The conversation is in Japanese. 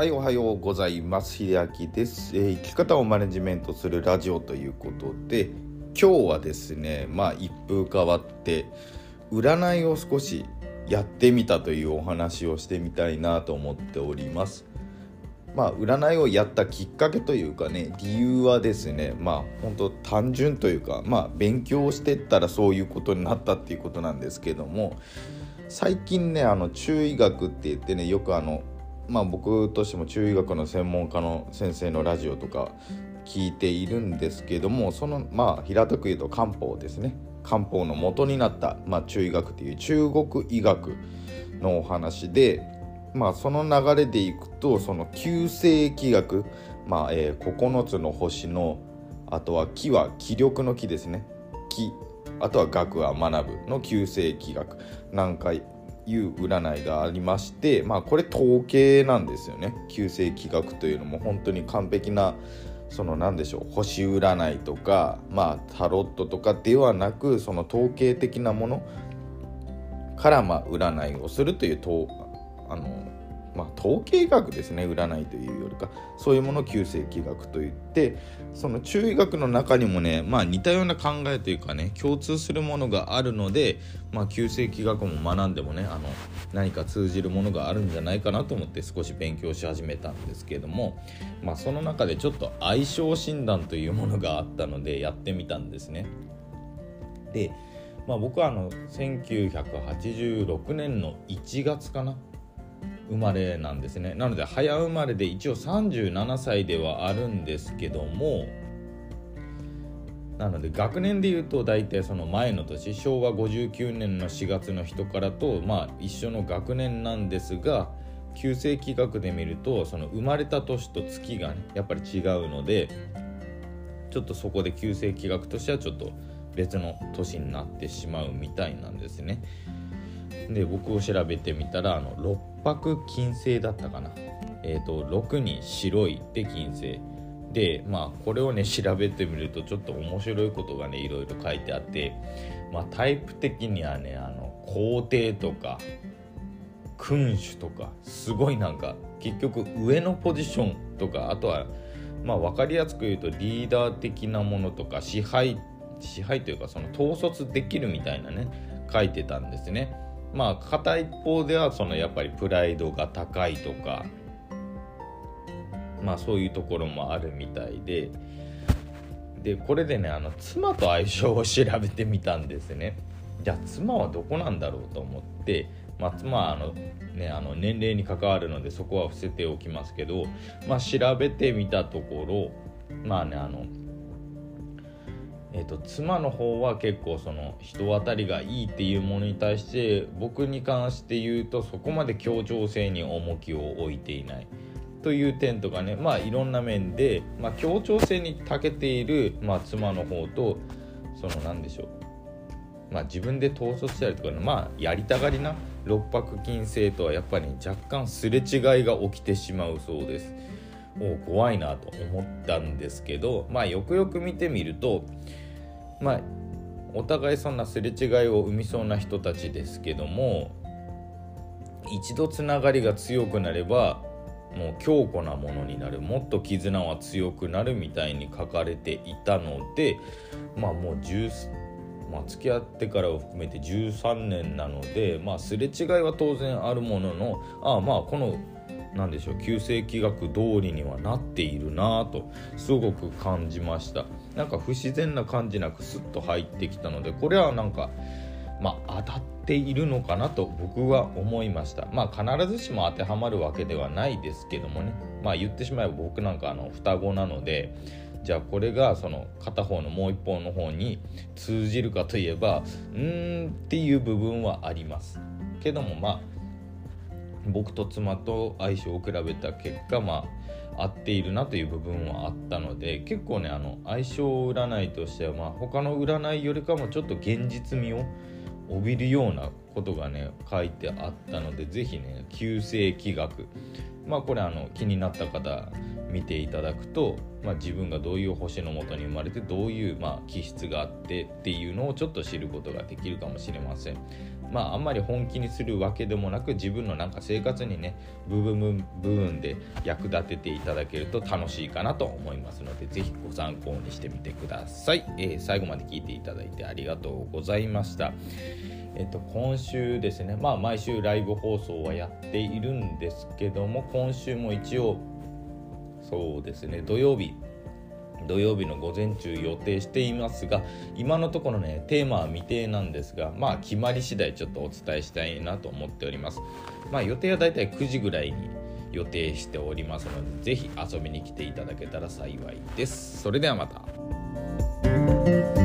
はいおはようございます。秀明です、えー、生き方をマネジメントするラジオということで今日はですねまあ一風変わって占いを少しやってみたというお話をしてみたいなと思っております。まあ占いをやったきっかけというかね理由はですねまあ本当単純というかまあ勉強してったらそういうことになったっていうことなんですけども最近ねあの中医学って言ってねよくあのまあ、僕としても中医学の専門家の先生のラジオとか聞いているんですけどもそのまあ平たく言うと漢方ですね。漢方の元になった、まあ、中医学という中国医学のお話で、まあ、その流れでいくとその旧世紀学、まあえ、9つの星のあとは木は気力の木ですね。木あとは学は学ぶの旧世紀学。なんかいう占いがありましてまあこれ統計なんですよね。旧世気学というのも本当に完璧なその何でしょう星占いとかまあタロットとかではなくその統計的なものからまあ占いをするというとあのまあ、統計学ですね占いというよりかそういうものを旧世紀学といってその中医学の中にもね、まあ、似たような考えというかね共通するものがあるので、まあ、旧世紀学も学んでもねあの何か通じるものがあるんじゃないかなと思って少し勉強し始めたんですけれども、まあ、その中でちょっと相性診断というものがあったのでやってみたんですね。で、まあ、僕はあの1986年の1月かな生まれなんですねなので早生まれで一応37歳ではあるんですけどもなので学年でいうと大体その前の年昭和59年の4月の人からとまあ一緒の学年なんですが旧世紀学で見るとその生まれた年と月がねやっぱり違うのでちょっとそこで旧世紀学としてはちょっと別の年になってしまうみたいなんですね。で僕を調べてみたらあの六白金星だったかなえっ、ー、と6に白いで金星でまあこれをね調べてみるとちょっと面白いことがねいろいろ書いてあってまあタイプ的にはねあの皇帝とか君主とかすごいなんか結局上のポジションとかあとはまあ分かりやすく言うとリーダー的なものとか支配支配というかその統率できるみたいなね書いてたんですね。まあ片一方ではそのやっぱりプライドが高いとかまあそういうところもあるみたいで。でこれでねあの妻と相性を調べてみたんですね。じゃあ妻はどこなんだろうと思って、まあ、妻はあの、ね、あの年齢に関わるのでそこは伏せておきますけど、まあ、調べてみたところまあねあのえーと、妻の方は結構その人当たりがいいっていうものに対して僕に関して言うとそこまで協調性に重きを置いていないという点とかねまあいろんな面で、まあ、協調性に長けている、まあ、妻の方とその何でしょうまあ、自分で統率したりとか、まあ、やりたがりな六白金星とはやっぱり若干すれ違いが起きてしまうそうです。お怖いなと思ったんですけど、まあ、よくよく見てみるとまあお互いそんなすれ違いを生みそうな人たちですけども一度つながりが強くなればもう強固なものになるもっと絆は強くなるみたいに書かれていたのでまあもう10まあ、付き合ってからを含めて13年なので、まあ、すれ違いは当然あるもののああまあこの何でしょう旧世紀学通りにはなっているなとすごく感じました。なんか不自然な感じなくスッと入ってきたのでこれはなんかまあ当たっているのかなと僕は思いました。まあ必ずしも当てはまるわけではないですけどもね。まあ言ってしまえば僕なんかあの双子なのでじゃあこれがその片方のもう一方の方に通じるかといえばうーんっていう部分はあります。けどもまあ僕と妻と相性を比べた結果まあ合っているなという部分はあったので結構ねあの相性占いとしてはまあ他の占いよりかもちょっと現実味を帯びるようなことがね書いてあったので是非ね旧世紀学まあこれあの気になった方見ていただくと、まあ、自分がどういう星のもとに生まれてどういうまあ気質があってっていうのをちょっと知ることができるかもしれません。まああんまり本気にするわけでもなく自分のなんか生活にね部分部分で役立てていただけると楽しいかなと思いますので是非ご参考にしてみてください、えー、最後まで聞いていただいてありがとうございました。えっと、今週ですね、まあ、毎週ライブ放送はやっているんですけども今週も一応そうですね土曜日土曜日の午前中予定していますが今のところねテーマは未定なんですがまあ決まり次第ちょっとお伝えしたいなと思っております。まあ予定はだいたい9時ぐらいに予定しておりますので是非遊びに来ていただけたら幸いです。それではまた。